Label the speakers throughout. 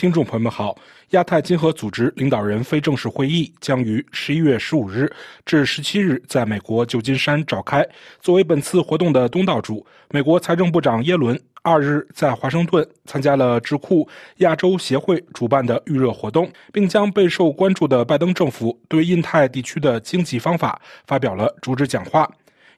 Speaker 1: 听众朋友们好。亚太经合组织领导人非正式会议将于十一月十五日至十七日在美国旧金山召开。作为本次活动的东道主，美国财政部长耶伦二日在华盛顿参加了智库亚洲协会主办的预热活动，并将备受关注的拜登政府对印太地区的经济方法发表了主旨讲话。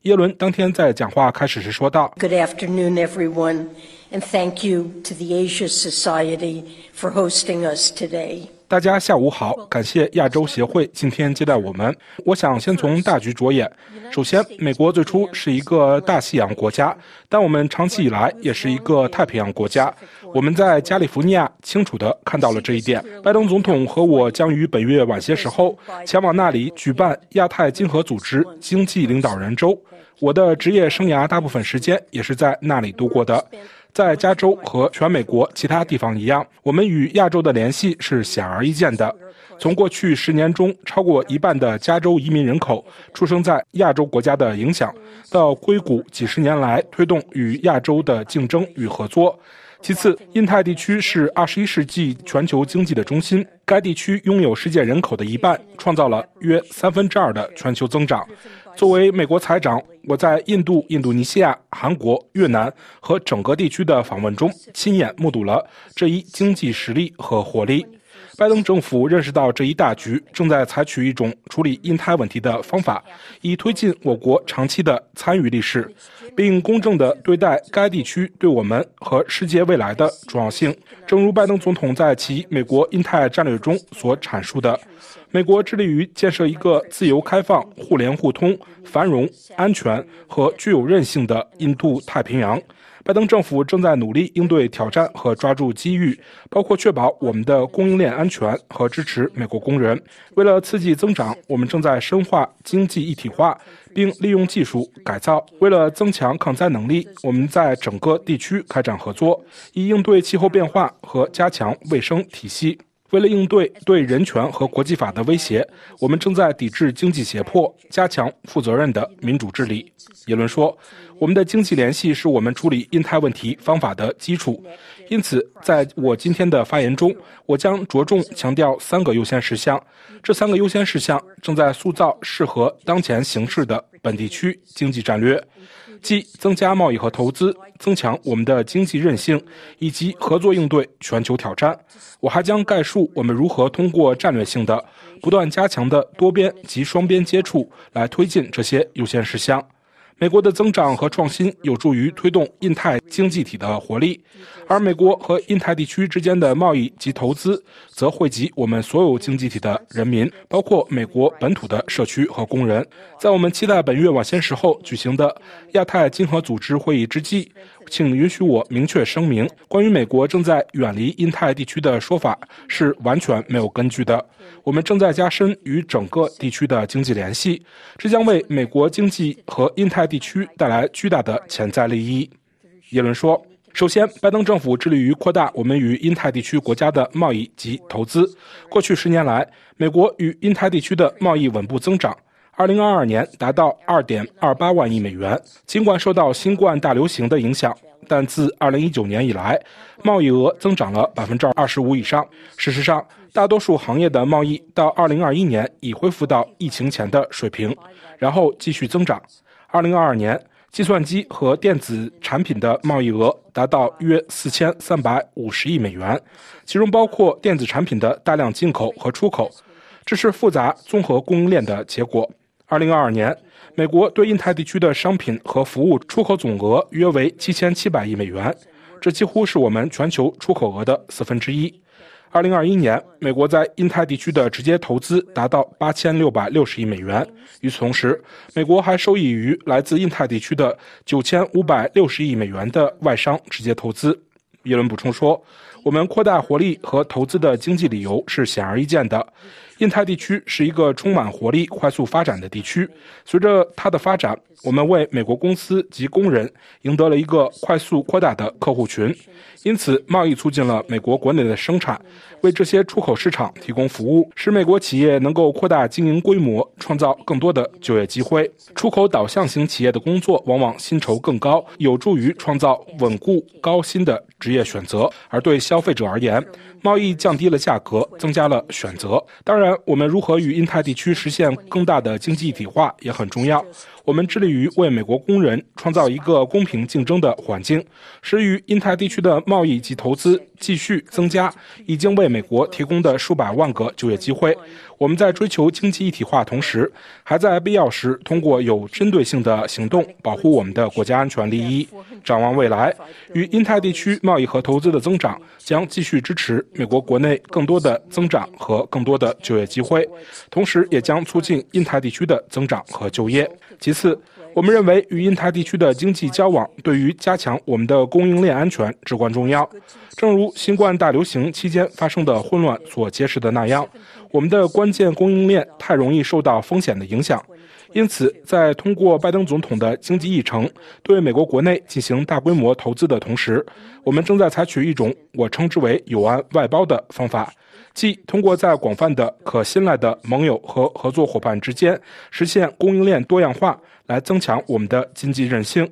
Speaker 1: 耶伦当天在讲话开始时说道
Speaker 2: ：“Good afternoon, everyone.” And thank you to the Asia Society for hosting us today.
Speaker 1: 大家下午好，感谢亚洲协会今天接待我们。我想先从大局着眼。首先，美国最初是一个大西洋国家，但我们长期以来也是一个太平洋国家。我们在加利福尼亚清楚地看到了这一点。拜登总统和我将于本月晚些时候前往那里举办亚太经合组织经济领导人周。我的职业生涯大部分时间也是在那里度过的。在加州和全美国其他地方一样，我们与亚洲的联系是显而易见的。从过去十年中，超过一半的加州移民人口出生在亚洲国家的影响，到硅谷几十年来推动与亚洲的竞争与合作。其次，印太地区是二十一世纪全球经济的中心，该地区拥有世界人口的一半，创造了约三分之二的全球增长。作为美国财长，我在印度、印度尼西亚、韩国、越南和整个地区的访问中，亲眼目睹了这一经济实力和活力。拜登政府认识到这一大局，正在采取一种处理印太问题的方法，以推进我国长期的参与历史，并公正地对待该地区对我们和世界未来的重要性。正如拜登总统在其美国印太战略中所阐述的。美国致力于建设一个自由、开放、互联互通、繁荣、安全和具有韧性的印度太平洋。拜登政府正在努力应对挑战和抓住机遇，包括确保我们的供应链安全和支持美国工人。为了刺激增长，我们正在深化经济一体化，并利用技术改造。为了增强抗灾能力，我们在整个地区开展合作，以应对气候变化和加强卫生体系。为了应对对人权和国际法的威胁，我们正在抵制经济胁迫，加强负责任的民主治理。耶伦说：“我们的经济联系是我们处理印太问题方法的基础。因此，在我今天的发言中，我将着重强调三个优先事项。这三个优先事项正在塑造适合当前形势的本地区经济战略。”即增加贸易和投资，增强我们的经济韧性，以及合作应对全球挑战。我还将概述我们如何通过战略性的、不断加强的多边及双边接触来推进这些优先事项。美国的增长和创新有助于推动印太经济体的活力，而美国和印太地区之间的贸易及投资则惠及我们所有经济体的人民，包括美国本土的社区和工人。在我们期待本月晚些时候举行的亚太经合组织会议之际，请允许我明确声明：关于美国正在远离印太地区的说法是完全没有根据的。我们正在加深与整个地区的经济联系，这将为美国经济和印太地区带来巨大的潜在利益。耶伦说：“首先，拜登政府致力于扩大我们与印太地区国家的贸易及投资。过去十年来，美国与印太地区的贸易稳步增长，2022年达到2.28万亿美元。尽管受到新冠大流行的影响。”但自2019年以来，贸易额增长了百分之二十五以上。事实上，大多数行业的贸易到2021年已恢复到疫情前的水平，然后继续增长。2022年，计算机和电子产品的贸易额达到约4350亿美元，其中包括电子产品的大量进口和出口。这是复杂综合供应链的结果。2022年。美国对印太地区的商品和服务出口总额约为七千七百亿美元，这几乎是我们全球出口额的四分之一。二零二一年，美国在印太地区的直接投资达到八千六百六十亿美元。与此同时，美国还受益于来自印太地区的九千五百六十亿美元的外商直接投资。耶伦补充说：“我们扩大活力和投资的经济理由是显而易见的。”印太地区是一个充满活力、快速发展的地区。随着它的发展，我们为美国公司及工人赢得了一个快速扩大的客户群。因此，贸易促进了美国国内的生产，为这些出口市场提供服务，使美国企业能够扩大经营规模，创造更多的就业机会。出口导向型企业的工作往往薪酬更高，有助于创造稳固高薪的职业选择。而对消费者而言，贸易降低了价格，增加了选择。当然，我们如何与印太地区实现更大的经济一体化也很重要。我们致力于为美国工人创造一个公平竞争的环境，使与印太地区的贸易及投资继续增加已经为美国提供的数百万个就业机会。我们在追求经济一体化同时，还在必要时通过有针对性的行动保护我们的国家安全利益。展望未来，与印太地区贸易和投资的增长将继续支持美国国内更多的增长和更多的就业机会，同时也将促进印太地区的增长和就业。其次，我们认为与印太地区的经济交往对于加强我们的供应链安全至关重要。正如新冠大流行期间发生的混乱所揭示的那样，我们的关键供应链太容易受到风险的影响。因此，在通过拜登总统的经济议程对美国国内进行大规模投资的同时，我们正在采取一种我称之为“友安外包”的方法。即通过在广泛的可信赖的盟友和合作伙伴之间实现供应链多样化，来增强我们的经济韧性。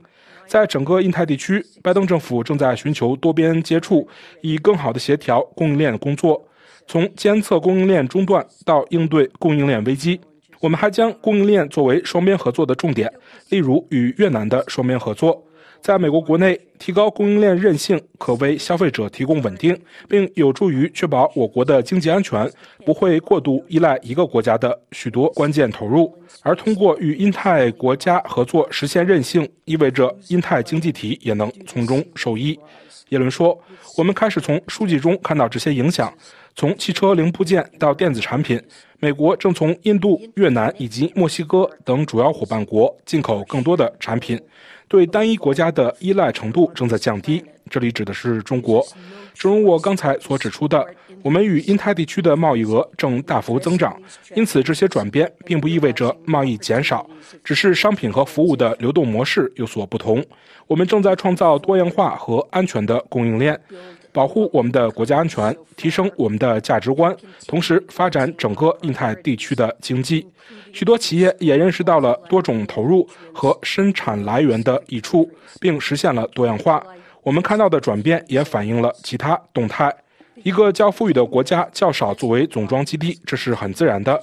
Speaker 1: 在整个印太地区，拜登政府正在寻求多边接触，以更好地协调供应链工作，从监测供应链中断到应对供应链危机。我们还将供应链作为双边合作的重点，例如与越南的双边合作。在美国国内提高供应链韧性，可为消费者提供稳定，并有助于确保我国的经济安全不会过度依赖一个国家的许多关键投入。而通过与印太国家合作实现韧性，意味着印太经济体也能从中受益。耶伦说：“我们开始从数据中看到这些影响，从汽车零部件到电子产品，美国正从印度、越南以及墨西哥等主要伙伴国进口更多的产品。”对单一国家的依赖程度正在降低，这里指的是中国。正如我刚才所指出的，我们与印太地区的贸易额正大幅增长，因此这些转变并不意味着贸易减少，只是商品和服务的流动模式有所不同。我们正在创造多样化和安全的供应链。保护我们的国家安全，提升我们的价值观，同时发展整个印太地区的经济。许多企业也认识到了多种投入和生产来源的益处，并实现了多样化。我们看到的转变也反映了其他动态。一个较富裕的国家较少作为总装基地，这是很自然的。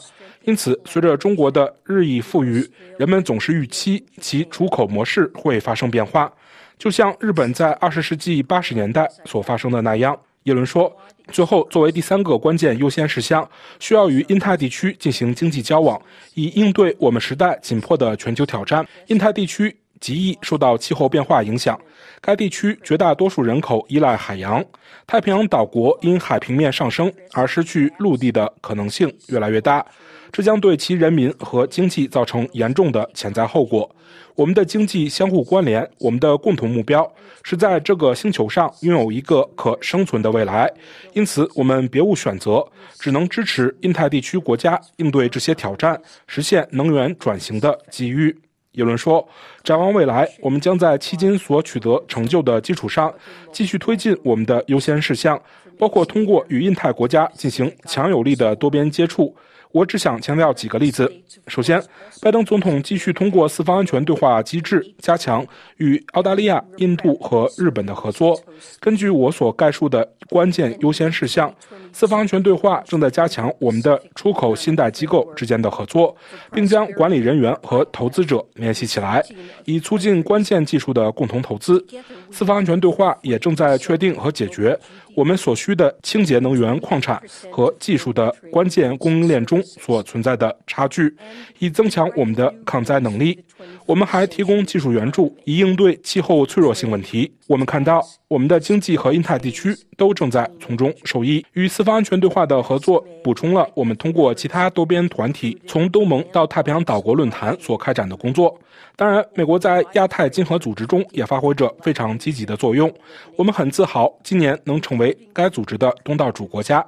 Speaker 1: 因此，随着中国的日益富裕，人们总是预期其出口模式会发生变化。就像日本在二十世纪八十年代所发生的那样，耶伦说：“最后，作为第三个关键优先事项，需要与印太地区进行经济交往，以应对我们时代紧迫的全球挑战。印太地区极易受到气候变化影响，该地区绝大多数人口依赖海洋，太平洋岛国因海平面上升而失去陆地的可能性越来越大。”这将对其人民和经济造成严重的潜在后果。我们的经济相互关联，我们的共同目标是在这个星球上拥有一个可生存的未来。因此，我们别无选择，只能支持印太地区国家应对这些挑战，实现能源转型的机遇。耶伦说：“展望未来，我们将在迄今所取得成就的基础上，继续推进我们的优先事项，包括通过与印太国家进行强有力的多边接触。”我只想强调几个例子。首先，拜登总统继续通过四方安全对话机制加强与澳大利亚、印度和日本的合作。根据我所概述的关键优先事项，四方安全对话正在加强我们的出口信贷机构之间的合作，并将管理人员和投资者联系起来，以促进关键技术的共同投资。四方安全对话也正在确定和解决。我们所需的清洁能源矿产和技术的关键供应链中所存在的差距，以增强我们的抗灾能力。我们还提供技术援助，以应对气候脆弱性问题。我们看到，我们的经济和印太地区都正在从中受益。与四方安全对话的合作，补充了我们通过其他多边团体，从东盟到太平洋岛国论坛所开展的工作。当然，美国在亚太经合组织中也发挥着非常积极的作用。我们很自豪，今年能成为该组织的东道主国家。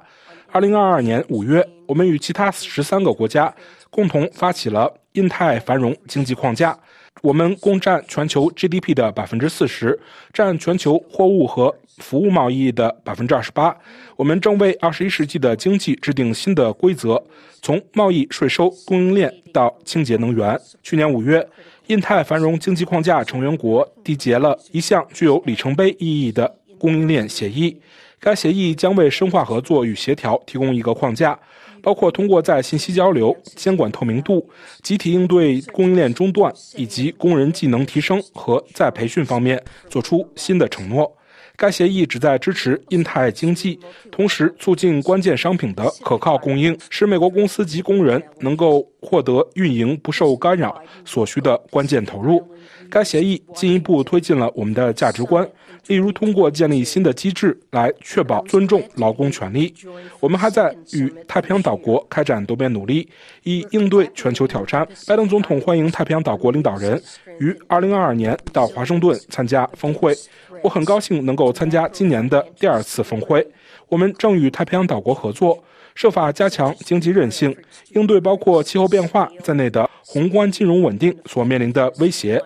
Speaker 1: 二零二二年五月，我们与其他十三个国家共同发起了印太繁荣经济框架。我们共占全球 GDP 的百分之四十，占全球货物和服务贸易的百分之二十八。我们正为二十一世纪的经济制定新的规则，从贸易、税收、供应链到清洁能源。去年五月，印太繁荣经济框架成员国缔结了一项具有里程碑意义的供应链协议。该协议将为深化合作与协调提供一个框架。包括通过在信息交流、监管透明度、集体应对供应链中断以及工人技能提升和再培训方面做出新的承诺。该协议旨在支持印太经济，同时促进关键商品的可靠供应，使美国公司及工人能够获得运营不受干扰所需的关键投入。该协议进一步推进了我们的价值观。例如，通过建立新的机制来确保尊重劳工权利。我们还在与太平洋岛国开展多边努力，以应对全球挑战。拜登总统欢迎太平洋岛国领导人于2022年到华盛顿参加峰会。我很高兴能够参加今年的第二次峰会。我们正与太平洋岛国合作，设法加强经济韧性，应对包括气候变化在内的宏观金融稳定所面临的威胁。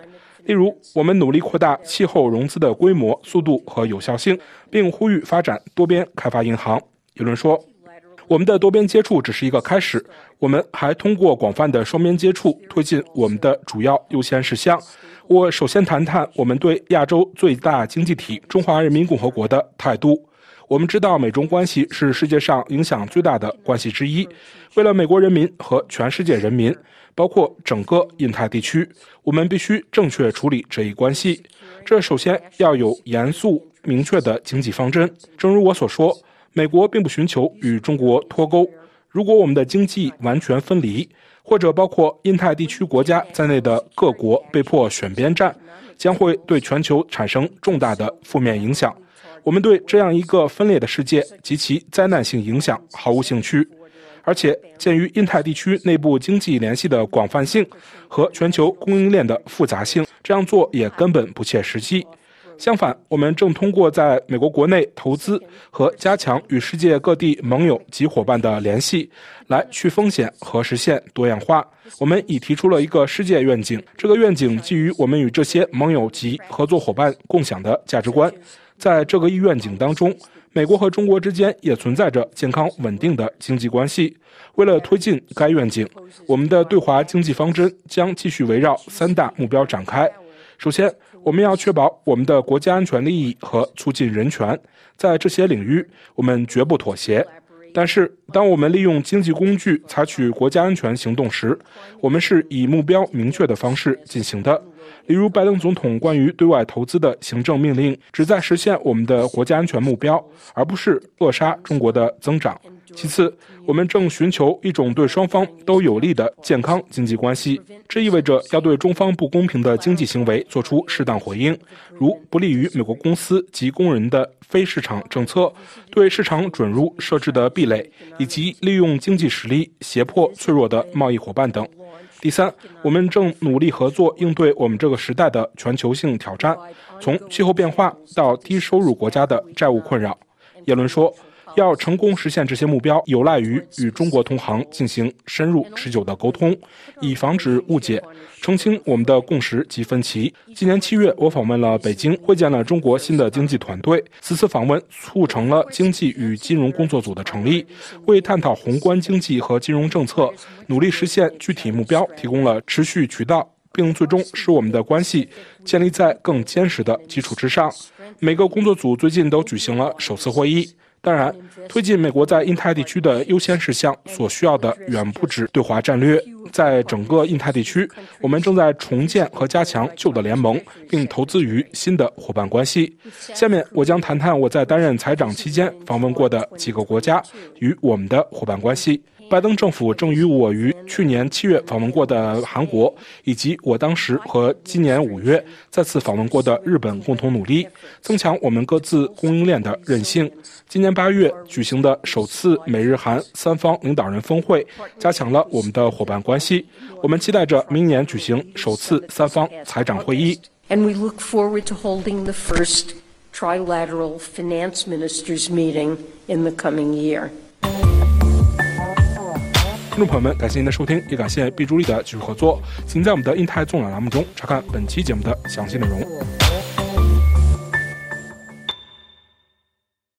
Speaker 1: 例如，我们努力扩大气候融资的规模、速度和有效性，并呼吁发展多边开发银行。有人说：“我们的多边接触只是一个开始，我们还通过广泛的双边接触推进我们的主要优先事项。”我首先谈谈我们对亚洲最大经济体中华人民共和国的态度。我们知道，美中关系是世界上影响最大的关系之一。为了美国人民和全世界人民。包括整个印太地区，我们必须正确处理这一关系。这首先要有严肃明确的经济方针。正如我所说，美国并不寻求与中国脱钩。如果我们的经济完全分离，或者包括印太地区国家在内的各国被迫选边站，将会对全球产生重大的负面影响。我们对这样一个分裂的世界及其灾难性影响毫无兴趣。而且，鉴于印太地区内部经济联系的广泛性和全球供应链的复杂性，这样做也根本不切实际。相反，我们正通过在美国国内投资和加强与世界各地盟友及伙伴的联系，来去风险和实现多样化。我们已提出了一个世界愿景，这个愿景基于我们与这些盟友及合作伙伴共享的价值观。在这个愿景当中，美国和中国之间也存在着健康稳定的经济关系。为了推进该愿景，我们的对华经济方针将继续围绕三大目标展开。首先，我们要确保我们的国家安全利益和促进人权，在这些领域我们绝不妥协。但是，当我们利用经济工具采取国家安全行动时，我们是以目标明确的方式进行的。例如，拜登总统关于对外投资的行政命令旨在实现我们的国家安全目标，而不是扼杀中国的增长。其次，我们正寻求一种对双方都有利的健康经济关系，这意味着要对中方不公平的经济行为做出适当回应，如不利于美国公司及工人的非市场政策、对市场准入设置的壁垒，以及利用经济实力胁迫脆弱的贸易伙伴等。第三，我们正努力合作应对我们这个时代的全球性挑战，从气候变化到低收入国家的债务困扰。耶伦说。要成功实现这些目标，有赖于与中国同行进行深入持久的沟通，以防止误解，澄清我们的共识及分歧。今年七月，我访问了北京，会见了中国新的经济团队。此次访问促成了经济与金融工作组的成立，为探讨宏观经济和金融政策、努力实现具体目标提供了持续渠道，并最终使我们的关系建立在更坚实的基础之上。每个工作组最近都举行了首次会议。当然，推进美国在印太地区的优先事项所需要的远不止对华战略。在整个印太地区，我们正在重建和加强旧的联盟，并投资于新的伙伴关系。下面我将谈谈我在担任财长期间访问过的几个国家与我们的伙伴关系。拜登政府正与我于去年七月访问过的韩国，以及我当时和今年五月再次访问过的日本共同努力，增强我们各自供应链的韧性。今年八月举行的首次美日韩三方领导人峰会，加强了我们的伙伴关系。我们期待着明年举行首次三方财长会议。
Speaker 2: And we look forward to holding the first trilateral finance ministers meeting in the coming year.
Speaker 1: 听众朋友们，感谢您的收听，也感谢毕朱丽的技术合作。请在我们的印太纵览栏目中查看本期节目的详细内容。